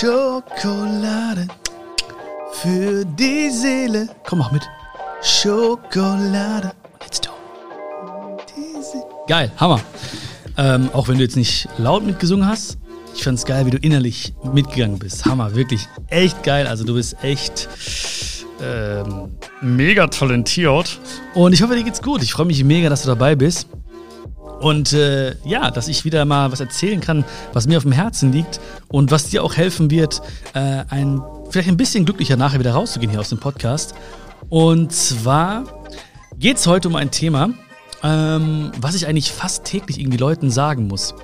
Schokolade für die Seele. Komm auch mit. Schokolade. Jetzt du. Diese. Geil, Hammer. Ähm, auch wenn du jetzt nicht laut mitgesungen hast, ich fand's geil, wie du innerlich mitgegangen bist. Hammer, wirklich echt geil. Also du bist echt ähm, mega talentiert. Und ich hoffe, dir geht's gut. Ich freue mich mega, dass du dabei bist. Und äh, ja, dass ich wieder mal was erzählen kann, was mir auf dem Herzen liegt und was dir auch helfen wird, äh, ein, vielleicht ein bisschen glücklicher nachher wieder rauszugehen hier aus dem Podcast. Und zwar geht es heute um ein Thema, ähm, was ich eigentlich fast täglich irgendwie Leuten sagen muss.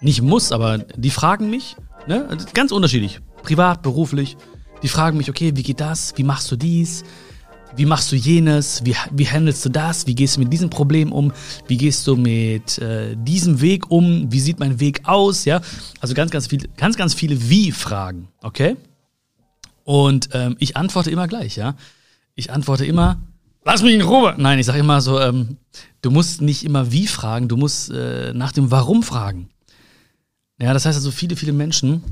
Nicht muss, aber die fragen mich, ne? ganz unterschiedlich, privat, beruflich. Die fragen mich, okay, wie geht das? Wie machst du dies? Wie machst du jenes, wie, wie handelst du das, wie gehst du mit diesem Problem um, wie gehst du mit äh, diesem Weg um, wie sieht mein Weg aus, ja, also ganz, ganz viele, ganz, ganz viele Wie-Fragen, okay? Und ähm, ich antworte immer gleich, ja. Ich antworte immer, lass mich in Ruhe. Nein, ich sage immer so, ähm, du musst nicht immer Wie fragen, du musst äh, nach dem Warum fragen. Ja, das heißt also, viele, viele Menschen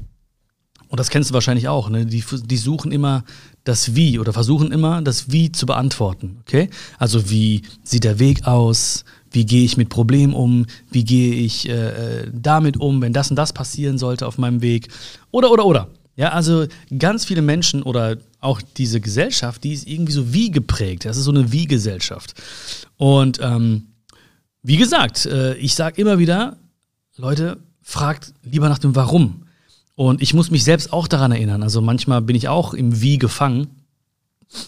und das kennst du wahrscheinlich auch, ne? die, die suchen immer das Wie oder versuchen immer das Wie zu beantworten. Okay? Also wie sieht der Weg aus? Wie gehe ich mit Problemen um? Wie gehe ich äh, äh, damit um, wenn das und das passieren sollte auf meinem Weg? Oder, oder, oder. Ja, also ganz viele Menschen oder auch diese Gesellschaft, die ist irgendwie so wie geprägt. Das ist so eine Wie-Gesellschaft. Und ähm, wie gesagt, äh, ich sage immer wieder, Leute, fragt lieber nach dem Warum. Und ich muss mich selbst auch daran erinnern. Also manchmal bin ich auch im Wie gefangen.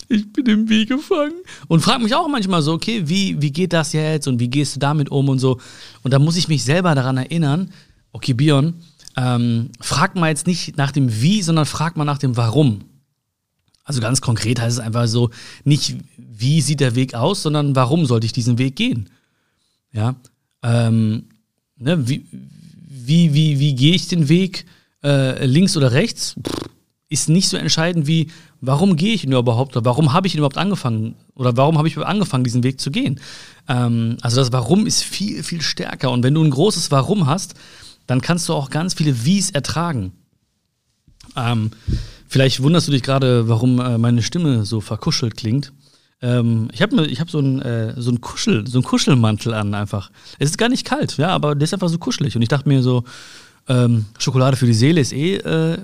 Ich bin im Wie gefangen. Und frage mich auch manchmal so, okay, wie, wie geht das jetzt und wie gehst du damit um und so. Und da muss ich mich selber daran erinnern, okay, Bion, ähm, frag mal jetzt nicht nach dem Wie, sondern frag mal nach dem Warum. Also ganz konkret heißt es einfach so, nicht wie sieht der Weg aus, sondern warum sollte ich diesen Weg gehen? Ja, ähm, ne, wie, wie, wie, wie gehe ich den Weg? Äh, links oder rechts, ist nicht so entscheidend wie, warum gehe ich ihn überhaupt oder warum habe ich ihn überhaupt angefangen oder warum habe ich angefangen, diesen Weg zu gehen. Ähm, also das Warum ist viel, viel stärker und wenn du ein großes Warum hast, dann kannst du auch ganz viele Wies ertragen. Ähm, vielleicht wunderst du dich gerade, warum äh, meine Stimme so verkuschelt klingt. Ähm, ich habe ich hab so einen äh, so Kuschel, so einen Kuschelmantel an einfach. Es ist gar nicht kalt, ja, aber der ist einfach so kuschelig und ich dachte mir so, ähm, Schokolade für die Seele ist eh äh,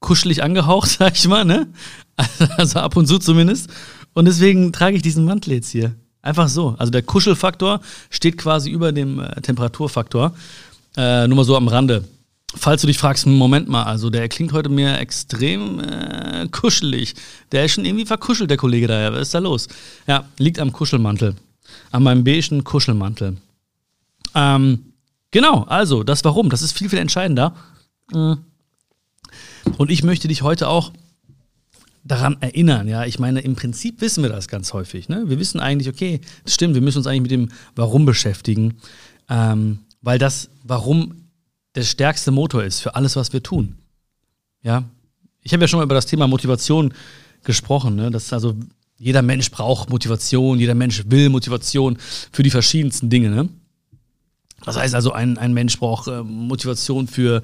kuschelig angehaucht, sag ich mal, ne? Also ab und zu zumindest. Und deswegen trage ich diesen Mantel jetzt hier. Einfach so. Also der Kuschelfaktor steht quasi über dem äh, Temperaturfaktor. Äh, nur mal so am Rande. Falls du dich fragst, Moment mal, also der klingt heute mir extrem äh, kuschelig. Der ist schon irgendwie verkuschelt, der Kollege da. Was ist da los? Ja, liegt am Kuschelmantel. An meinem beigen Kuschelmantel. Ähm, Genau, also das Warum, das ist viel, viel entscheidender. Mm. Und ich möchte dich heute auch daran erinnern, ja. Ich meine, im Prinzip wissen wir das ganz häufig. Ne? Wir wissen eigentlich, okay, das stimmt, wir müssen uns eigentlich mit dem Warum beschäftigen, ähm, weil das Warum der stärkste Motor ist für alles, was wir tun. Ja, ich habe ja schon mal über das Thema Motivation gesprochen, ne? dass also jeder Mensch braucht Motivation, jeder Mensch will Motivation für die verschiedensten Dinge. Ne? Das heißt also, ein, ein Mensch braucht äh, Motivation für,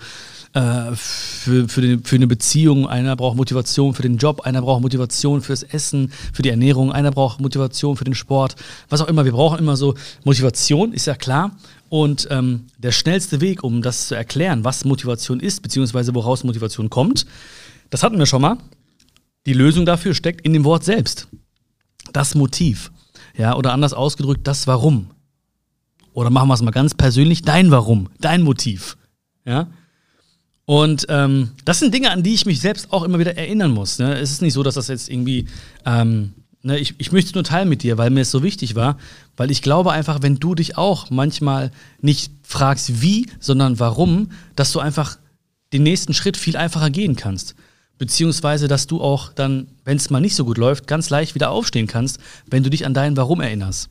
äh, für, für, den, für eine Beziehung, einer braucht Motivation für den Job, einer braucht Motivation fürs Essen, für die Ernährung, einer braucht Motivation für den Sport, was auch immer. Wir brauchen immer so Motivation, ist ja klar. Und ähm, der schnellste Weg, um das zu erklären, was Motivation ist, beziehungsweise woraus Motivation kommt, das hatten wir schon mal. Die Lösung dafür steckt in dem Wort selbst. Das Motiv. Ja, oder anders ausgedrückt, das Warum. Oder machen wir es mal ganz persönlich, dein Warum, dein Motiv. Ja? Und ähm, das sind Dinge, an die ich mich selbst auch immer wieder erinnern muss. Ne? Es ist nicht so, dass das jetzt irgendwie, ähm, ne, ich, ich möchte es nur teilen mit dir, weil mir es so wichtig war, weil ich glaube einfach, wenn du dich auch manchmal nicht fragst, wie, sondern warum, dass du einfach den nächsten Schritt viel einfacher gehen kannst. Beziehungsweise, dass du auch dann, wenn es mal nicht so gut läuft, ganz leicht wieder aufstehen kannst, wenn du dich an dein Warum erinnerst.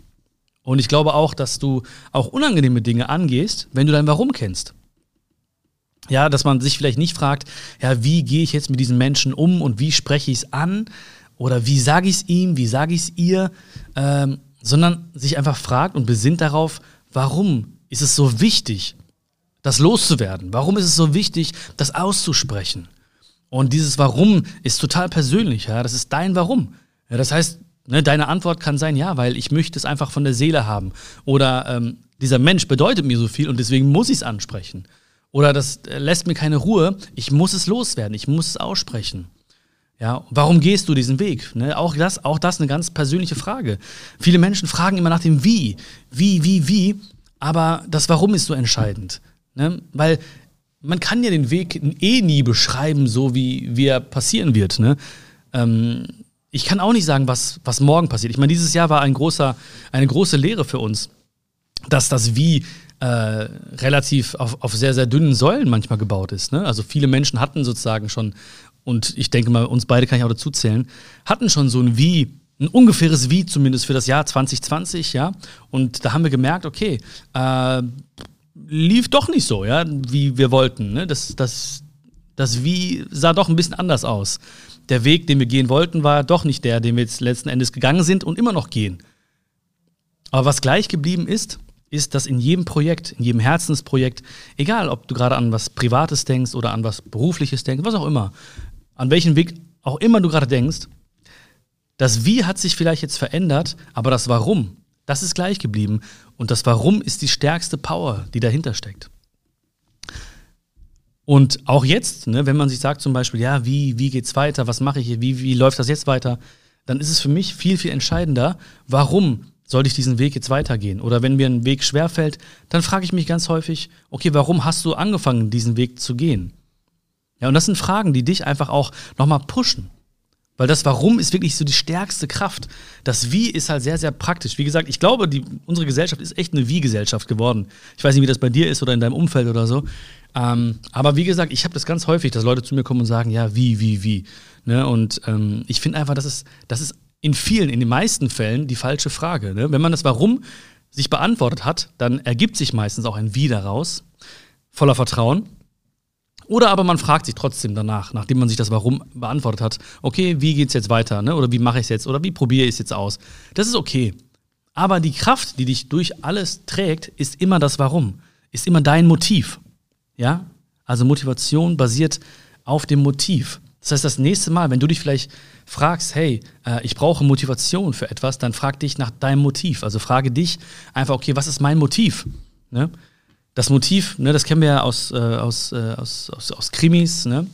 Und ich glaube auch, dass du auch unangenehme Dinge angehst, wenn du dein Warum kennst. Ja, dass man sich vielleicht nicht fragt, ja, wie gehe ich jetzt mit diesen Menschen um und wie spreche ich es an oder wie sage ich es ihm, wie sage ich es ihr, ähm, sondern sich einfach fragt und besinnt darauf, warum ist es so wichtig, das loszuwerden? Warum ist es so wichtig, das auszusprechen? Und dieses Warum ist total persönlich, ja. Das ist dein Warum. Ja, das heißt, ne, deine Antwort kann sein, ja, weil ich möchte es einfach von der Seele haben. Oder ähm, dieser Mensch bedeutet mir so viel und deswegen muss ich es ansprechen. Oder das äh, lässt mir keine Ruhe, ich muss es loswerden, ich muss es aussprechen. Ja, warum gehst du diesen Weg? Ne, auch, das, auch das eine ganz persönliche Frage. Viele Menschen fragen immer nach dem Wie. Wie, wie, wie. Aber das Warum ist so entscheidend. Ne? Weil man kann ja den Weg eh nie beschreiben, so wie, wie er passieren wird. Ne? Ähm, ich kann auch nicht sagen, was, was morgen passiert. Ich meine, dieses Jahr war ein großer, eine große Lehre für uns, dass das Wie äh, relativ auf, auf sehr, sehr dünnen Säulen manchmal gebaut ist. Ne? Also viele Menschen hatten sozusagen schon und ich denke mal, uns beide kann ich auch dazu zählen, hatten schon so ein Wie, ein ungefähres Wie zumindest für das Jahr 2020, ja. Und da haben wir gemerkt, okay, äh, lief doch nicht so, ja, wie wir wollten. Ne? Das, das, das Wie sah doch ein bisschen anders aus. Der Weg, den wir gehen wollten, war doch nicht der, den wir jetzt letzten Endes gegangen sind und immer noch gehen. Aber was gleich geblieben ist, ist, dass in jedem Projekt, in jedem Herzensprojekt, egal ob du gerade an was Privates denkst oder an was Berufliches denkst, was auch immer, an welchen Weg auch immer du gerade denkst, das Wie hat sich vielleicht jetzt verändert, aber das Warum, das ist gleich geblieben. Und das Warum ist die stärkste Power, die dahinter steckt. Und auch jetzt, ne, wenn man sich sagt zum Beispiel, ja, wie, wie geht's weiter, was mache ich hier, wie, wie läuft das jetzt weiter, dann ist es für mich viel, viel entscheidender, warum sollte ich diesen Weg jetzt weitergehen? Oder wenn mir ein Weg schwerfällt, dann frage ich mich ganz häufig, okay, warum hast du angefangen, diesen Weg zu gehen? Ja, und das sind Fragen, die dich einfach auch nochmal pushen. Weil das Warum ist wirklich so die stärkste Kraft. Das Wie ist halt sehr, sehr praktisch. Wie gesagt, ich glaube, die, unsere Gesellschaft ist echt eine Wie-Gesellschaft geworden. Ich weiß nicht, wie das bei dir ist oder in deinem Umfeld oder so. Ähm, aber wie gesagt, ich habe das ganz häufig, dass Leute zu mir kommen und sagen, ja, wie, wie, wie. Ne? Und ähm, ich finde einfach, das ist, das ist in vielen, in den meisten Fällen die falsche Frage. Ne? Wenn man das Warum sich beantwortet hat, dann ergibt sich meistens auch ein Wie daraus, voller Vertrauen. Oder aber man fragt sich trotzdem danach, nachdem man sich das Warum beantwortet hat, okay, wie geht's jetzt weiter, ne? Oder wie mache ich es jetzt? Oder wie probiere ich es jetzt aus? Das ist okay. Aber die Kraft, die dich durch alles trägt, ist immer das Warum, ist immer dein Motiv. Ja? Also Motivation basiert auf dem Motiv. Das heißt, das nächste Mal, wenn du dich vielleicht fragst, hey, äh, ich brauche Motivation für etwas, dann frag dich nach deinem Motiv. Also frage dich einfach, okay, was ist mein Motiv? Ne? das Motiv, ne, das kennen wir ja aus, äh, aus, äh, aus, aus, aus, Krimis, ne?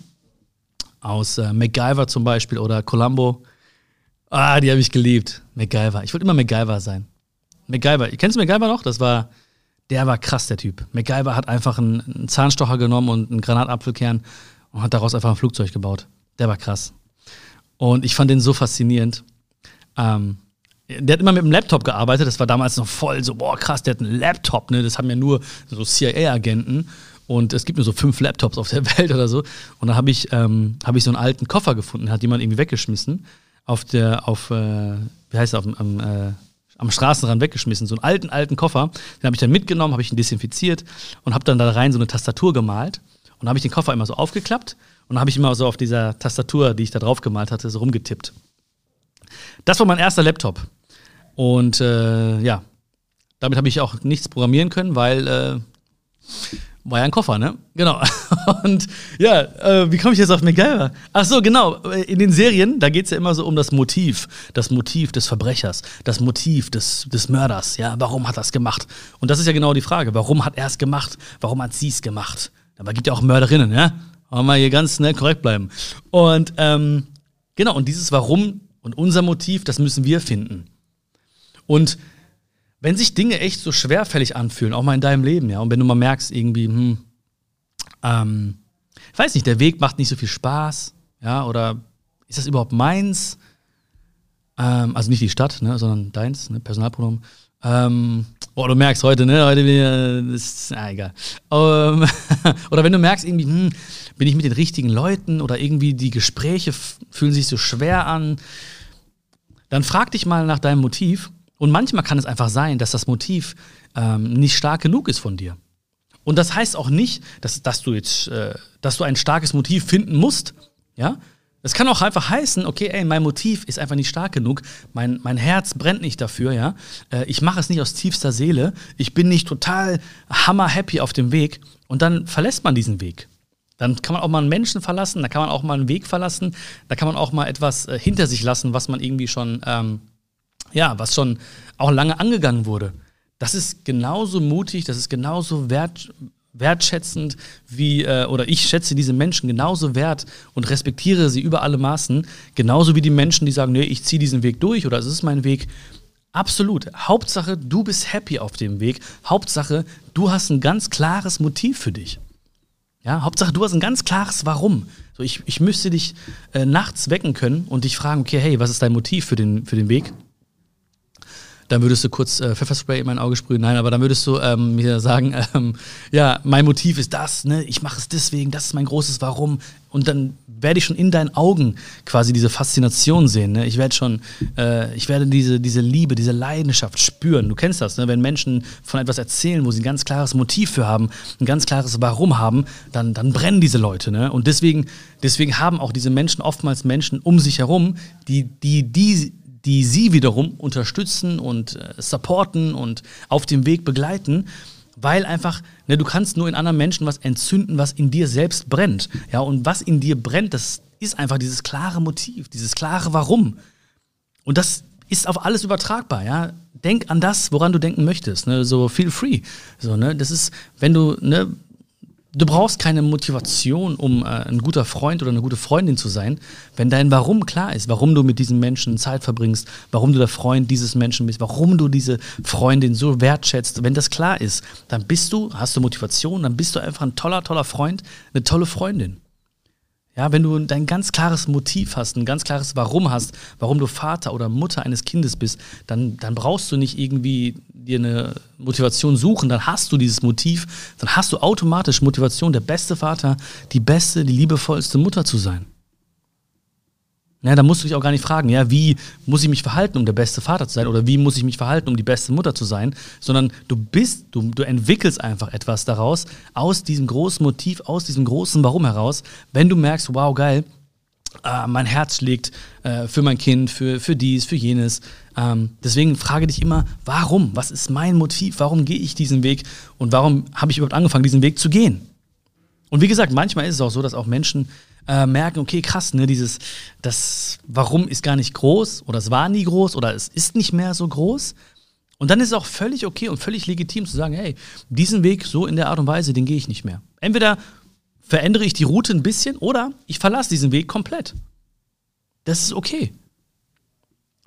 aus äh, MacGyver zum Beispiel oder Columbo. Ah, die habe ich geliebt. MacGyver. Ich wollte immer MacGyver sein. MacGyver. Kennst du MacGyver noch? Das war, der war krass, der Typ. MacGyver hat einfach einen, Zahnstocher genommen und einen Granatapfelkern und hat daraus einfach ein Flugzeug gebaut. Der war krass. Und ich fand den so faszinierend. Ähm, der hat immer mit dem Laptop gearbeitet. Das war damals noch voll so, boah, krass, der hat einen Laptop, ne? Das haben ja nur so CIA-Agenten. Und es gibt nur so fünf Laptops auf der Welt oder so. Und da habe ich, ähm, hab ich so einen alten Koffer gefunden, hat jemand irgendwie weggeschmissen. Auf der, auf, äh, wie heißt das, am, äh, am Straßenrand weggeschmissen. So einen alten, alten Koffer. Den habe ich dann mitgenommen, habe ich ihn desinfiziert und habe dann da rein so eine Tastatur gemalt. Und habe ich den Koffer immer so aufgeklappt und habe ich immer so auf dieser Tastatur, die ich da drauf gemalt hatte, so rumgetippt. Das war mein erster Laptop. Und äh, ja, damit habe ich auch nichts programmieren können, weil äh, war ja ein Koffer, ne? Genau. Und ja, äh, wie komme ich jetzt auf MacGyver? Ach so, genau. In den Serien, da geht es ja immer so um das Motiv. Das Motiv des Verbrechers, das Motiv des, des Mörders. Ja, warum hat er es gemacht? Und das ist ja genau die Frage. Warum hat er es gemacht? Warum hat sie es gemacht? Aber gibt ja auch Mörderinnen, ja? Wollen wir hier ganz ne, korrekt bleiben. Und ähm, genau, und dieses Warum und unser Motiv, das müssen wir finden. Und wenn sich Dinge echt so schwerfällig anfühlen, auch mal in deinem Leben, ja, und wenn du mal merkst, irgendwie, hm, ähm, ich weiß nicht, der Weg macht nicht so viel Spaß, ja, oder ist das überhaupt meins? Ähm, also nicht die Stadt, ne, sondern deins, ne, Personalpronomen. Ähm, oh, du merkst heute, ne, heute bin ich, das ist, na, egal. Ähm, oder wenn du merkst, irgendwie, hm, bin ich mit den richtigen Leuten oder irgendwie die Gespräche fühlen sich so schwer an, dann frag dich mal nach deinem Motiv und manchmal kann es einfach sein, dass das Motiv ähm, nicht stark genug ist von dir. Und das heißt auch nicht, dass, dass du jetzt, äh, dass du ein starkes Motiv finden musst. Ja, es kann auch einfach heißen, okay, ey, mein Motiv ist einfach nicht stark genug, mein, mein Herz brennt nicht dafür, ja. Äh, ich mache es nicht aus tiefster Seele, ich bin nicht total hammer happy auf dem Weg und dann verlässt man diesen Weg. Dann kann man auch mal einen Menschen verlassen, da kann man auch mal einen Weg verlassen, da kann man auch mal etwas äh, hinter sich lassen, was man irgendwie schon, ähm, ja, was schon auch lange angegangen wurde. Das ist genauso mutig, das ist genauso wert, wertschätzend wie, äh, oder ich schätze diese Menschen genauso wert und respektiere sie über alle Maßen, genauso wie die Menschen, die sagen, nee, ich ziehe diesen Weg durch oder es ist mein Weg. Absolut. Hauptsache, du bist happy auf dem Weg. Hauptsache, du hast ein ganz klares Motiv für dich. Ja, Hauptsache, du hast ein ganz klares Warum. So, ich, ich müsste dich äh, nachts wecken können und dich fragen, okay, hey, was ist dein Motiv für den, für den Weg? Dann würdest du kurz äh, Pfefferspray in mein Auge sprühen. Nein, aber dann würdest du ähm, mir sagen, ähm, ja, mein Motiv ist das, ne? ich mache es deswegen, das ist mein großes Warum. Und dann werde ich schon in deinen Augen quasi diese Faszination sehen. Ne? Ich werde schon, äh, ich werde diese, diese Liebe, diese Leidenschaft spüren. Du kennst das, ne? wenn Menschen von etwas erzählen, wo sie ein ganz klares Motiv für haben, ein ganz klares Warum haben, dann, dann brennen diese Leute. Ne? Und deswegen, deswegen haben auch diese Menschen oftmals Menschen um sich herum, die, die, die die sie wiederum unterstützen und äh, supporten und auf dem Weg begleiten, weil einfach, ne, du kannst nur in anderen Menschen was entzünden, was in dir selbst brennt. Ja, und was in dir brennt, das ist einfach dieses klare Motiv, dieses klare Warum. Und das ist auf alles übertragbar, ja. Denk an das, woran du denken möchtest, ne? so feel free. So, ne? Das ist, wenn du, ne, Du brauchst keine Motivation, um äh, ein guter Freund oder eine gute Freundin zu sein, wenn dein Warum klar ist, warum du mit diesem Menschen Zeit verbringst, warum du der Freund dieses Menschen bist, warum du diese Freundin so wertschätzt. Wenn das klar ist, dann bist du, hast du Motivation, dann bist du einfach ein toller, toller Freund, eine tolle Freundin. Ja, wenn du dein ganz klares Motiv hast, ein ganz klares Warum hast, warum du Vater oder Mutter eines Kindes bist, dann, dann brauchst du nicht irgendwie dir eine Motivation suchen, dann hast du dieses Motiv, dann hast du automatisch Motivation, der beste Vater, die beste, die liebevollste Mutter zu sein. Ja, da musst du dich auch gar nicht fragen, ja, wie muss ich mich verhalten, um der beste Vater zu sein oder wie muss ich mich verhalten, um die beste Mutter zu sein, sondern du bist, du, du entwickelst einfach etwas daraus, aus diesem großen Motiv, aus diesem großen Warum heraus, wenn du merkst, wow, geil, äh, mein Herz schlägt äh, für mein Kind, für, für dies, für jenes. Ähm, deswegen frage dich immer, warum? Was ist mein Motiv? Warum gehe ich diesen Weg? Und warum habe ich überhaupt angefangen, diesen Weg zu gehen? Und wie gesagt, manchmal ist es auch so, dass auch Menschen äh, merken, okay, krass, ne, dieses, das Warum ist gar nicht groß oder es war nie groß oder es ist nicht mehr so groß. Und dann ist es auch völlig okay und völlig legitim zu sagen, hey, diesen Weg so in der Art und Weise, den gehe ich nicht mehr. Entweder verändere ich die Route ein bisschen oder ich verlasse diesen Weg komplett. Das ist okay.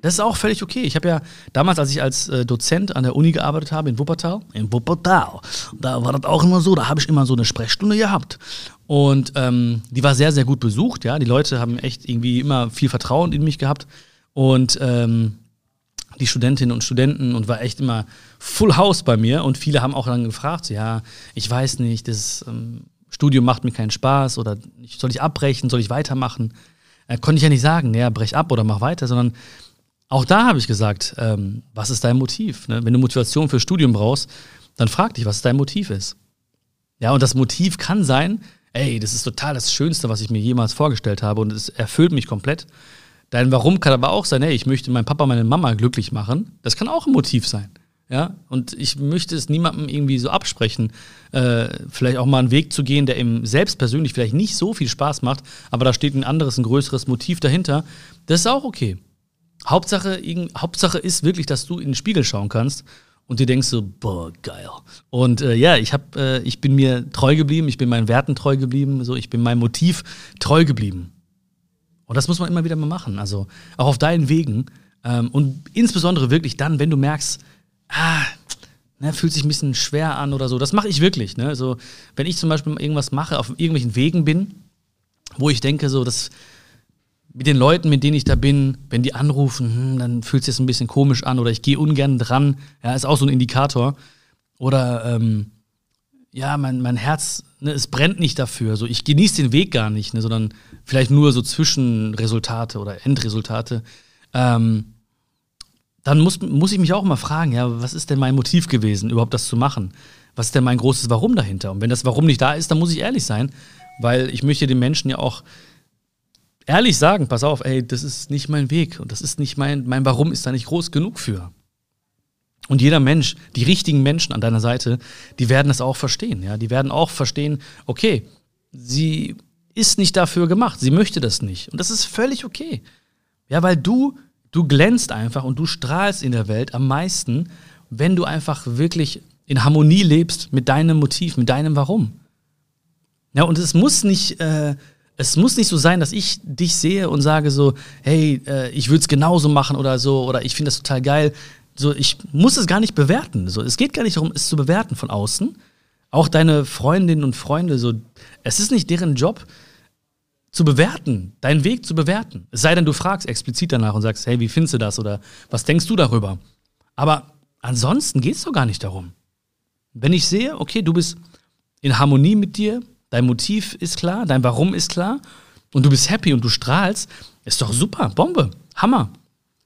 Das ist auch völlig okay. Ich habe ja damals, als ich als äh, Dozent an der Uni gearbeitet habe in Wuppertal, in Wuppertal, da war das auch immer so, da habe ich immer so eine Sprechstunde gehabt. Und ähm, die war sehr, sehr gut besucht, ja. Die Leute haben echt irgendwie immer viel Vertrauen in mich gehabt. Und ähm, die Studentinnen und Studenten und war echt immer Full House bei mir. Und viele haben auch dann gefragt, ja, ich weiß nicht, das ähm, Studium macht mir keinen Spaß oder soll ich abbrechen, soll ich weitermachen? Äh, konnte ich ja nicht sagen, ja, brech ab oder mach weiter, sondern auch da habe ich gesagt, ähm, was ist dein Motiv? Ne? Wenn du Motivation für Studium brauchst, dann frag dich, was dein Motiv ist. Ja, und das Motiv kann sein, ey, das ist total das Schönste, was ich mir jemals vorgestellt habe und es erfüllt mich komplett. Dein Warum kann aber auch sein, ey, ich möchte meinen Papa, meine Mama glücklich machen. Das kann auch ein Motiv sein. Ja, und ich möchte es niemandem irgendwie so absprechen, äh, vielleicht auch mal einen Weg zu gehen, der ihm selbst persönlich vielleicht nicht so viel Spaß macht, aber da steht ein anderes, ein größeres Motiv dahinter. Das ist auch okay. Hauptsache, Hauptsache ist wirklich, dass du in den Spiegel schauen kannst und dir denkst so, boah, geil. Und äh, ja, ich, hab, äh, ich bin mir treu geblieben, ich bin meinen Werten treu geblieben, so, ich bin meinem Motiv treu geblieben. Und das muss man immer wieder mal machen, also auch auf deinen Wegen. Ähm, und insbesondere wirklich dann, wenn du merkst, ah, ne, fühlt sich ein bisschen schwer an oder so. Das mache ich wirklich. Ne? Also, wenn ich zum Beispiel irgendwas mache, auf irgendwelchen Wegen bin, wo ich denke, so, das mit den Leuten, mit denen ich da bin, wenn die anrufen, hm, dann fühlt es sich ein bisschen komisch an oder ich gehe ungern dran. Ja, ist auch so ein Indikator. Oder ähm, ja, mein, mein Herz, ne, es brennt nicht dafür. So, ich genieße den Weg gar nicht, ne, sondern vielleicht nur so Zwischenresultate oder Endresultate. Ähm, dann muss, muss ich mich auch mal fragen, ja, was ist denn mein Motiv gewesen, überhaupt das zu machen? Was ist denn mein großes Warum dahinter? Und wenn das Warum nicht da ist, dann muss ich ehrlich sein, weil ich möchte den Menschen ja auch ehrlich sagen, pass auf, ey, das ist nicht mein Weg und das ist nicht mein, mein Warum ist da nicht groß genug für. Und jeder Mensch, die richtigen Menschen an deiner Seite, die werden das auch verstehen, ja, die werden auch verstehen, okay, sie ist nicht dafür gemacht. Sie möchte das nicht. Und das ist völlig okay. Ja, weil du, du glänzt einfach und du strahlst in der Welt am meisten, wenn du einfach wirklich in Harmonie lebst mit deinem Motiv, mit deinem Warum. Ja, und es muss nicht, äh, es muss nicht so sein, dass ich dich sehe und sage so, hey, äh, ich würde es genauso machen oder so, oder ich finde das total geil. So, ich muss es gar nicht bewerten. So, es geht gar nicht darum, es zu bewerten von außen. Auch deine Freundinnen und Freunde, so, es ist nicht deren Job, zu bewerten, deinen Weg zu bewerten. Es sei denn, du fragst explizit danach und sagst, hey, wie findest du das oder was denkst du darüber? Aber ansonsten geht es doch gar nicht darum. Wenn ich sehe, okay, du bist in Harmonie mit dir, dein Motiv ist klar, dein Warum ist klar und du bist happy und du strahlst, ist doch super, Bombe, Hammer.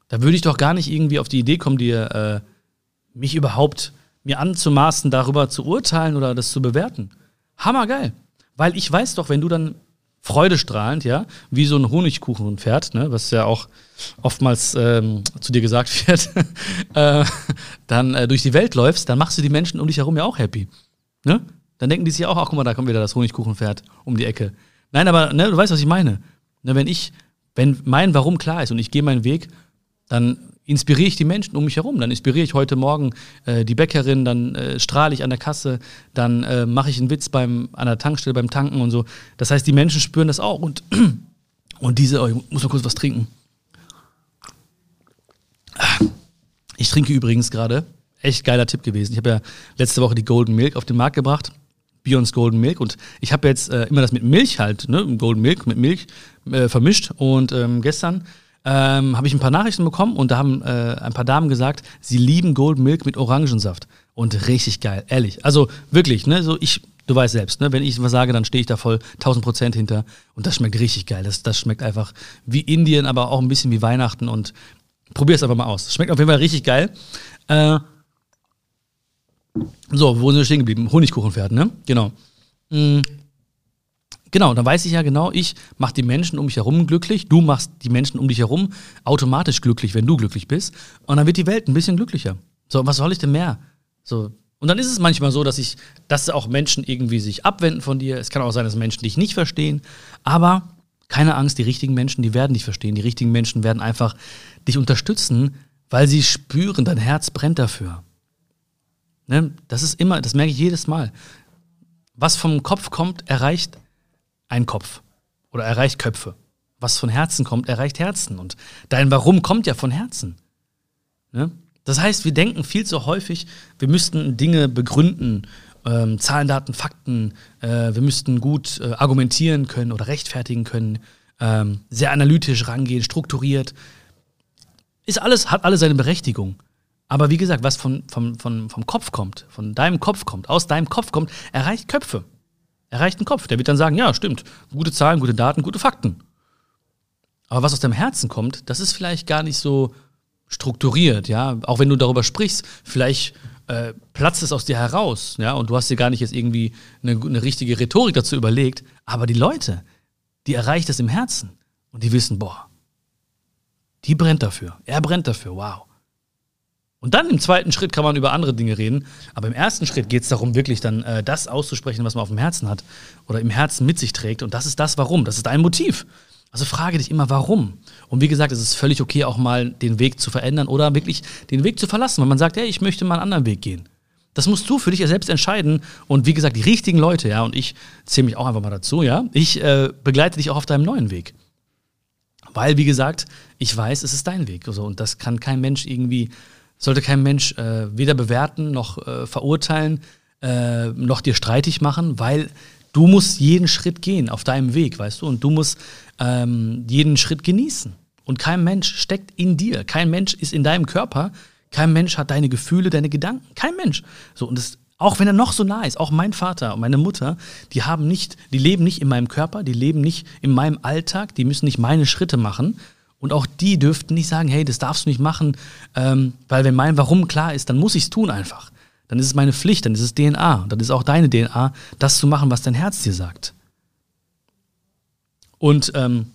Da würde ich doch gar nicht irgendwie auf die Idee kommen, dir äh, mich überhaupt mir anzumaßen, darüber zu urteilen oder das zu bewerten. Hammergeil. Weil ich weiß doch, wenn du dann freudestrahlend, ja, wie so ein Honigkuchenpferd, ne, was ja auch oftmals ähm, zu dir gesagt wird, äh, dann äh, durch die Welt läufst, dann machst du die Menschen um dich herum ja auch happy. Ne? Dann denken die sich auch, ach guck mal, da kommt wieder das Honigkuchenpferd um die Ecke. Nein, aber ne, du weißt, was ich meine. Ne, wenn ich, wenn mein Warum klar ist und ich gehe meinen Weg, dann inspiriere ich die Menschen um mich herum. Dann inspiriere ich heute Morgen äh, die Bäckerin, dann äh, strahle ich an der Kasse, dann äh, mache ich einen Witz beim, an der Tankstelle beim Tanken und so. Das heißt, die Menschen spüren das auch. Und, und diese, oh, ich muss mal kurz was trinken. Ich trinke übrigens gerade, echt geiler Tipp gewesen. Ich habe ja letzte Woche die Golden Milk auf den Markt gebracht. Beyond's Golden Milk und ich habe jetzt äh, immer das mit Milch halt, ne, Golden Milk mit Milch äh, vermischt und ähm, gestern ähm, habe ich ein paar Nachrichten bekommen und da haben äh, ein paar Damen gesagt, sie lieben Golden Milk mit Orangensaft. Und richtig geil, ehrlich. Also wirklich, ne, so ich, du weißt selbst, ne, wenn ich was sage, dann stehe ich da voll 1000 Prozent hinter. Und das schmeckt richtig geil. Das, das schmeckt einfach wie Indien, aber auch ein bisschen wie Weihnachten und probier es einfach mal aus. Schmeckt auf jeden Fall richtig geil. Äh, so, wo sind wir stehen geblieben? Honigkuchenpferd, ne? Genau. Mhm. Genau, dann weiß ich ja genau, ich mache die Menschen um mich herum glücklich, du machst die Menschen um dich herum automatisch glücklich, wenn du glücklich bist. Und dann wird die Welt ein bisschen glücklicher. So, was soll ich denn mehr? So. Und dann ist es manchmal so, dass ich, dass auch Menschen irgendwie sich abwenden von dir. Es kann auch sein, dass Menschen dich nicht verstehen. Aber keine Angst, die richtigen Menschen, die werden dich verstehen. Die richtigen Menschen werden einfach dich unterstützen, weil sie spüren, dein Herz brennt dafür. Ne? Das ist immer, das merke ich jedes Mal. Was vom Kopf kommt, erreicht ein Kopf oder erreicht Köpfe. Was von Herzen kommt, erreicht Herzen. Und dein Warum kommt ja von Herzen. Ne? Das heißt, wir denken viel zu häufig, wir müssten Dinge begründen, ähm, Zahlen, Daten, Fakten, äh, wir müssten gut äh, argumentieren können oder rechtfertigen können, ähm, sehr analytisch rangehen, strukturiert. Ist alles, hat alle seine Berechtigung. Aber wie gesagt, was von, von, von, vom Kopf kommt, von deinem Kopf kommt, aus deinem Kopf kommt, erreicht Köpfe erreicht einen Kopf. Der wird dann sagen, ja, stimmt, gute Zahlen, gute Daten, gute Fakten. Aber was aus deinem Herzen kommt, das ist vielleicht gar nicht so strukturiert, ja. Auch wenn du darüber sprichst, vielleicht äh, platzt es aus dir heraus, ja, und du hast dir gar nicht jetzt irgendwie eine, eine richtige Rhetorik dazu überlegt. Aber die Leute, die erreicht es im Herzen und die wissen, boah, die brennt dafür, er brennt dafür, wow. Und dann im zweiten Schritt kann man über andere Dinge reden. Aber im ersten Schritt geht es darum, wirklich dann äh, das auszusprechen, was man auf dem Herzen hat oder im Herzen mit sich trägt. Und das ist das Warum. Das ist dein Motiv. Also frage dich immer, warum. Und wie gesagt, es ist völlig okay, auch mal den Weg zu verändern oder wirklich den Weg zu verlassen, wenn man sagt, hey, ich möchte mal einen anderen Weg gehen. Das musst du für dich ja selbst entscheiden. Und wie gesagt, die richtigen Leute, ja, und ich zähle mich auch einfach mal dazu, ja, ich äh, begleite dich auch auf deinem neuen Weg. Weil, wie gesagt, ich weiß, es ist dein Weg. Also, und das kann kein Mensch irgendwie sollte kein Mensch äh, weder bewerten noch äh, verurteilen, äh, noch dir streitig machen, weil du musst jeden Schritt gehen auf deinem Weg, weißt du, und du musst ähm, jeden Schritt genießen. Und kein Mensch steckt in dir, kein Mensch ist in deinem Körper, kein Mensch hat deine Gefühle, deine Gedanken, kein Mensch. So und das, auch wenn er noch so nah ist, auch mein Vater und meine Mutter, die haben nicht, die leben nicht in meinem Körper, die leben nicht in meinem Alltag, die müssen nicht meine Schritte machen, und auch die dürften nicht sagen, hey, das darfst du nicht machen, ähm, weil wenn mein Warum klar ist, dann muss ich es tun einfach. Dann ist es meine Pflicht, dann ist es DNA. Dann ist auch deine DNA, das zu machen, was dein Herz dir sagt. Und ähm,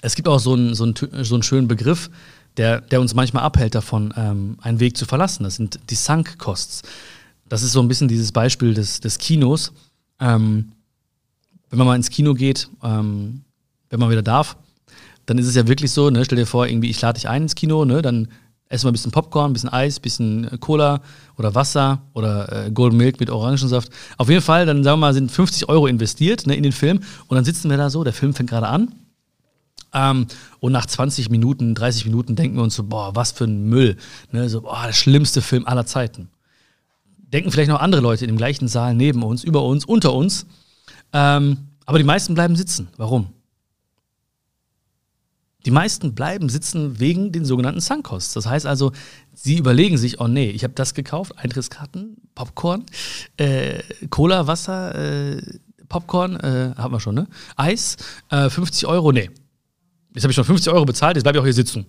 es gibt auch so einen, so, einen, so einen schönen Begriff, der, der uns manchmal abhält davon, ähm, einen Weg zu verlassen. Das sind die Sunk-Costs. Das ist so ein bisschen dieses Beispiel des, des Kinos. Ähm, wenn man mal ins Kino geht, ähm, wenn man wieder darf, dann ist es ja wirklich so, ne, stell dir vor, irgendwie, ich lade dich ein ins Kino, ne, dann essen wir ein bisschen Popcorn, ein bisschen Eis, ein bisschen Cola oder Wasser oder äh, Golden Milk mit Orangensaft. Auf jeden Fall, dann sagen wir mal, sind 50 Euro investiert ne, in den Film und dann sitzen wir da so, der Film fängt gerade an. Ähm, und nach 20 Minuten, 30 Minuten denken wir uns so, boah, was für ein Müll. Ne, so, boah, der schlimmste Film aller Zeiten. Denken vielleicht noch andere Leute in dem gleichen Saal neben uns, über uns, unter uns. Ähm, aber die meisten bleiben sitzen. Warum? Die meisten bleiben sitzen wegen den sogenannten Sunkosts. Das heißt also, sie überlegen sich, oh nee, ich habe das gekauft, Eintrittskarten, Popcorn, äh, Cola, Wasser, äh, Popcorn, äh, haben wir schon, ne? Eis, 50 äh, Euro, nee. Jetzt habe ich schon 50 Euro bezahlt, jetzt bleibe ich auch hier sitzen.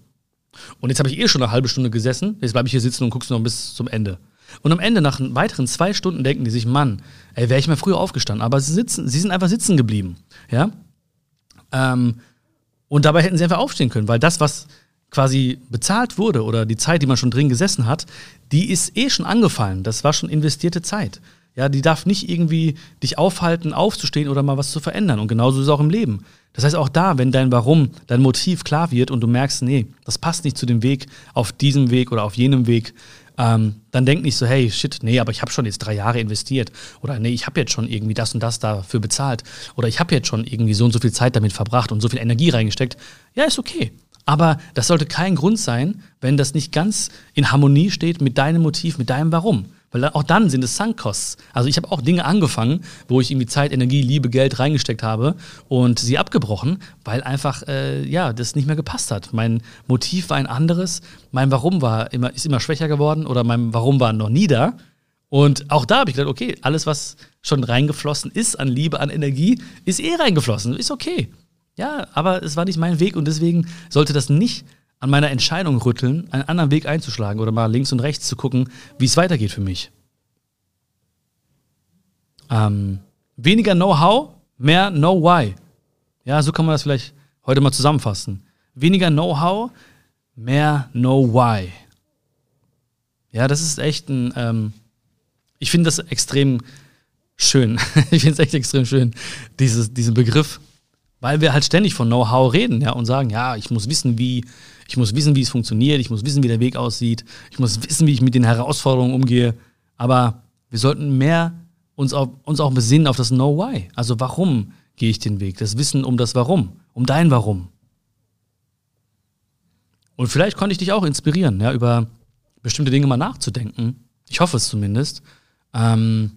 Und jetzt habe ich eh schon eine halbe Stunde gesessen, jetzt bleibe ich hier sitzen und guckst noch bis zum Ende. Und am Ende, nach weiteren zwei Stunden, denken die sich, Mann, ey, wäre ich mal früher aufgestanden. Aber sie, sitzen, sie sind einfach sitzen geblieben. Ja? Ähm, und dabei hätten sie einfach aufstehen können, weil das, was quasi bezahlt wurde oder die Zeit, die man schon drin gesessen hat, die ist eh schon angefallen. Das war schon investierte Zeit. Ja, die darf nicht irgendwie dich aufhalten, aufzustehen oder mal was zu verändern. Und genauso ist es auch im Leben. Das heißt, auch da, wenn dein Warum, dein Motiv klar wird und du merkst, nee, das passt nicht zu dem Weg, auf diesem Weg oder auf jenem Weg, ähm, dann denk nicht so, hey, shit, nee, aber ich habe schon jetzt drei Jahre investiert. Oder nee, ich habe jetzt schon irgendwie das und das dafür bezahlt. Oder ich habe jetzt schon irgendwie so und so viel Zeit damit verbracht und so viel Energie reingesteckt. Ja, ist okay. Aber das sollte kein Grund sein, wenn das nicht ganz in Harmonie steht mit deinem Motiv, mit deinem Warum. Weil auch dann sind es Sunk-Costs. Also ich habe auch Dinge angefangen, wo ich irgendwie Zeit, Energie, Liebe, Geld reingesteckt habe und sie abgebrochen, weil einfach äh, ja das nicht mehr gepasst hat. Mein Motiv war ein anderes, mein Warum war immer ist immer schwächer geworden oder mein Warum war noch nie da. Und auch da habe ich gedacht, okay, alles was schon reingeflossen ist an Liebe, an Energie, ist eh reingeflossen, ist okay. Ja, aber es war nicht mein Weg und deswegen sollte das nicht an meiner Entscheidung rütteln, einen anderen Weg einzuschlagen oder mal links und rechts zu gucken, wie es weitergeht für mich. Ähm, weniger Know-how, mehr Know-why. Ja, so kann man das vielleicht heute mal zusammenfassen. Weniger Know-how, mehr Know-why. Ja, das ist echt ein, ähm, ich finde das extrem schön. ich finde es echt extrem schön, dieses, diesen Begriff, weil wir halt ständig von Know-how reden, ja, und sagen, ja, ich muss wissen, wie ich muss wissen, wie es funktioniert. Ich muss wissen, wie der Weg aussieht. Ich muss wissen, wie ich mit den Herausforderungen umgehe. Aber wir sollten mehr uns, auf, uns auch besinnen auf das Know Why. Also warum gehe ich den Weg? Das Wissen um das Warum, um dein Warum. Und vielleicht konnte ich dich auch inspirieren, ja, über bestimmte Dinge mal nachzudenken. Ich hoffe es zumindest. Ähm,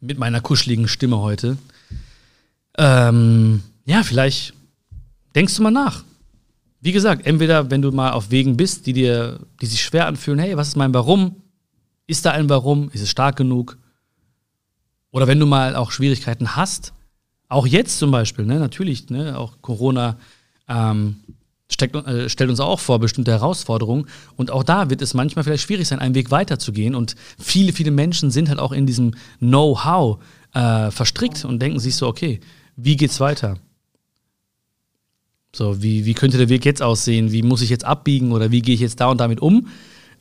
mit meiner kuscheligen Stimme heute. Ähm, ja, vielleicht denkst du mal nach. Wie gesagt, entweder wenn du mal auf Wegen bist, die dir, die sich schwer anfühlen, hey, was ist mein Warum? Ist da ein Warum? Ist es stark genug? Oder wenn du mal auch Schwierigkeiten hast, auch jetzt zum Beispiel, ne, natürlich, ne, auch Corona ähm, steckt, äh, stellt uns auch vor bestimmte Herausforderungen. Und auch da wird es manchmal vielleicht schwierig sein, einen Weg weiterzugehen. Und viele, viele Menschen sind halt auch in diesem Know-how äh, verstrickt und denken sich so, okay, wie geht's weiter? So, wie, wie könnte der Weg jetzt aussehen? Wie muss ich jetzt abbiegen oder wie gehe ich jetzt da und damit um?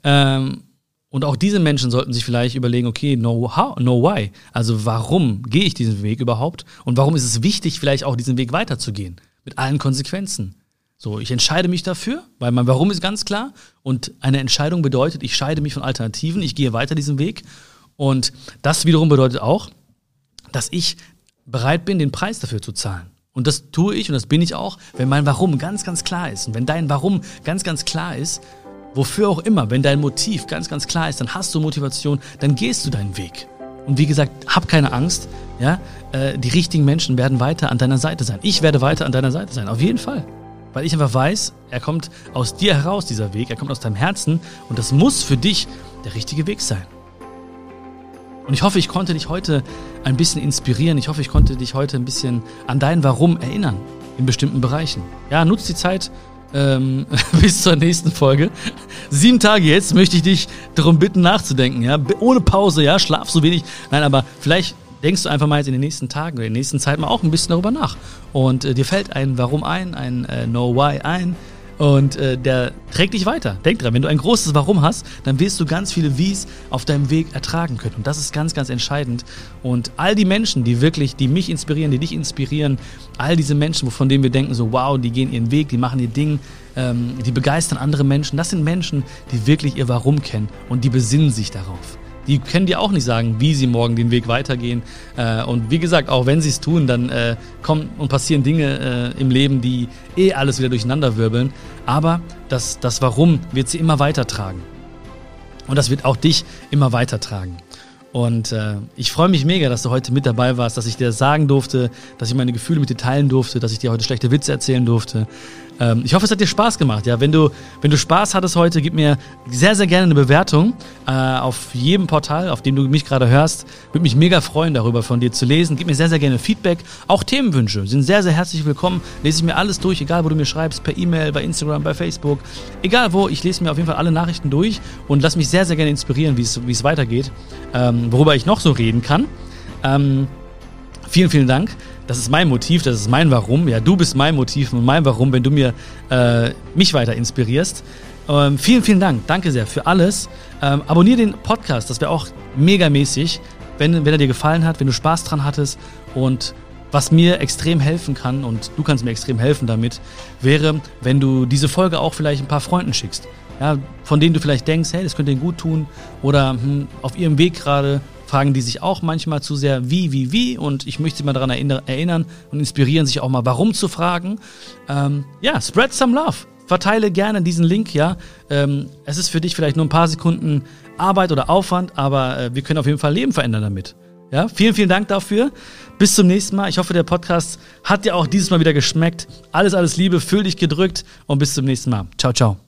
Ähm, und auch diese Menschen sollten sich vielleicht überlegen, okay, no, how, no why. Also warum gehe ich diesen Weg überhaupt? Und warum ist es wichtig, vielleicht auch diesen Weg weiterzugehen? Mit allen Konsequenzen. So, ich entscheide mich dafür, weil mein Warum ist ganz klar. Und eine Entscheidung bedeutet, ich scheide mich von Alternativen, ich gehe weiter diesen Weg. Und das wiederum bedeutet auch, dass ich bereit bin, den Preis dafür zu zahlen. Und das tue ich und das bin ich auch, wenn mein Warum ganz, ganz klar ist. Und wenn dein Warum ganz, ganz klar ist, wofür auch immer, wenn dein Motiv ganz, ganz klar ist, dann hast du Motivation, dann gehst du deinen Weg. Und wie gesagt, hab keine Angst, ja, äh, die richtigen Menschen werden weiter an deiner Seite sein. Ich werde weiter an deiner Seite sein, auf jeden Fall. Weil ich einfach weiß, er kommt aus dir heraus, dieser Weg, er kommt aus deinem Herzen und das muss für dich der richtige Weg sein. Und ich hoffe, ich konnte dich heute ein bisschen inspirieren. Ich hoffe, ich konnte dich heute ein bisschen an dein Warum erinnern in bestimmten Bereichen. Ja, nutz die Zeit ähm, bis zur nächsten Folge. Sieben Tage jetzt möchte ich dich darum bitten, nachzudenken. Ja, ohne Pause. Ja, schlaf so wenig. Nein, aber vielleicht denkst du einfach mal jetzt in den nächsten Tagen oder in der nächsten Zeit mal auch ein bisschen darüber nach. Und äh, dir fällt ein Warum ein, ein äh, Know Why ein. Und äh, der trägt dich weiter. Denk dran, wenn du ein großes Warum hast, dann wirst du ganz viele Wies auf deinem Weg ertragen können. Und das ist ganz, ganz entscheidend. Und all die Menschen, die wirklich, die mich inspirieren, die dich inspirieren, all diese Menschen, von denen wir denken, so wow, die gehen ihren Weg, die machen ihr Ding, ähm, die begeistern andere Menschen, das sind Menschen, die wirklich ihr Warum kennen und die besinnen sich darauf. Die können dir auch nicht sagen, wie sie morgen den Weg weitergehen. Äh, und wie gesagt, auch wenn sie es tun, dann äh, kommen und passieren Dinge äh, im Leben, die eh alles wieder durcheinander wirbeln. Aber das, das Warum wird sie immer weitertragen. Und das wird auch dich immer weitertragen. Und äh, ich freue mich mega, dass du heute mit dabei warst, dass ich dir sagen durfte, dass ich meine Gefühle mit dir teilen durfte, dass ich dir heute schlechte Witze erzählen durfte. Ähm, ich hoffe, es hat dir Spaß gemacht. Ja, wenn du, wenn du Spaß hattest heute, gib mir sehr, sehr gerne eine Bewertung äh, auf jedem Portal, auf dem du mich gerade hörst. Würde mich mega freuen, darüber von dir zu lesen. Gib mir sehr, sehr gerne Feedback. Auch Themenwünsche sind sehr, sehr herzlich willkommen. Lese ich mir alles durch, egal wo du mir schreibst, per E-Mail, bei Instagram, bei Facebook, egal wo. Ich lese mir auf jeden Fall alle Nachrichten durch und lass mich sehr, sehr gerne inspirieren, wie es weitergeht, ähm, worüber ich noch so reden kann. Ähm, vielen, vielen Dank. Das ist mein Motiv, das ist mein Warum. Ja, du bist mein Motiv und mein Warum, wenn du mir äh, mich weiter inspirierst. Ähm, vielen, vielen Dank. Danke sehr für alles. Ähm, abonniere den Podcast, das wäre auch megamäßig, wenn, wenn er dir gefallen hat, wenn du Spaß dran hattest. Und was mir extrem helfen kann, und du kannst mir extrem helfen damit, wäre, wenn du diese Folge auch vielleicht ein paar Freunden schickst. Ja, von denen du vielleicht denkst, hey, das könnte ihnen gut tun. Oder hm, auf ihrem Weg gerade fragen die sich auch manchmal zu sehr, wie, wie, wie. Und ich möchte sie mal daran erinnern und inspirieren, sich auch mal warum zu fragen. Ähm, ja, spread some love. Verteile gerne diesen Link, ja. Ähm, es ist für dich vielleicht nur ein paar Sekunden Arbeit oder Aufwand, aber äh, wir können auf jeden Fall Leben verändern damit. Ja, vielen, vielen Dank dafür. Bis zum nächsten Mal. Ich hoffe, der Podcast hat dir auch dieses Mal wieder geschmeckt. Alles, alles Liebe, fühl dich gedrückt und bis zum nächsten Mal. Ciao, ciao.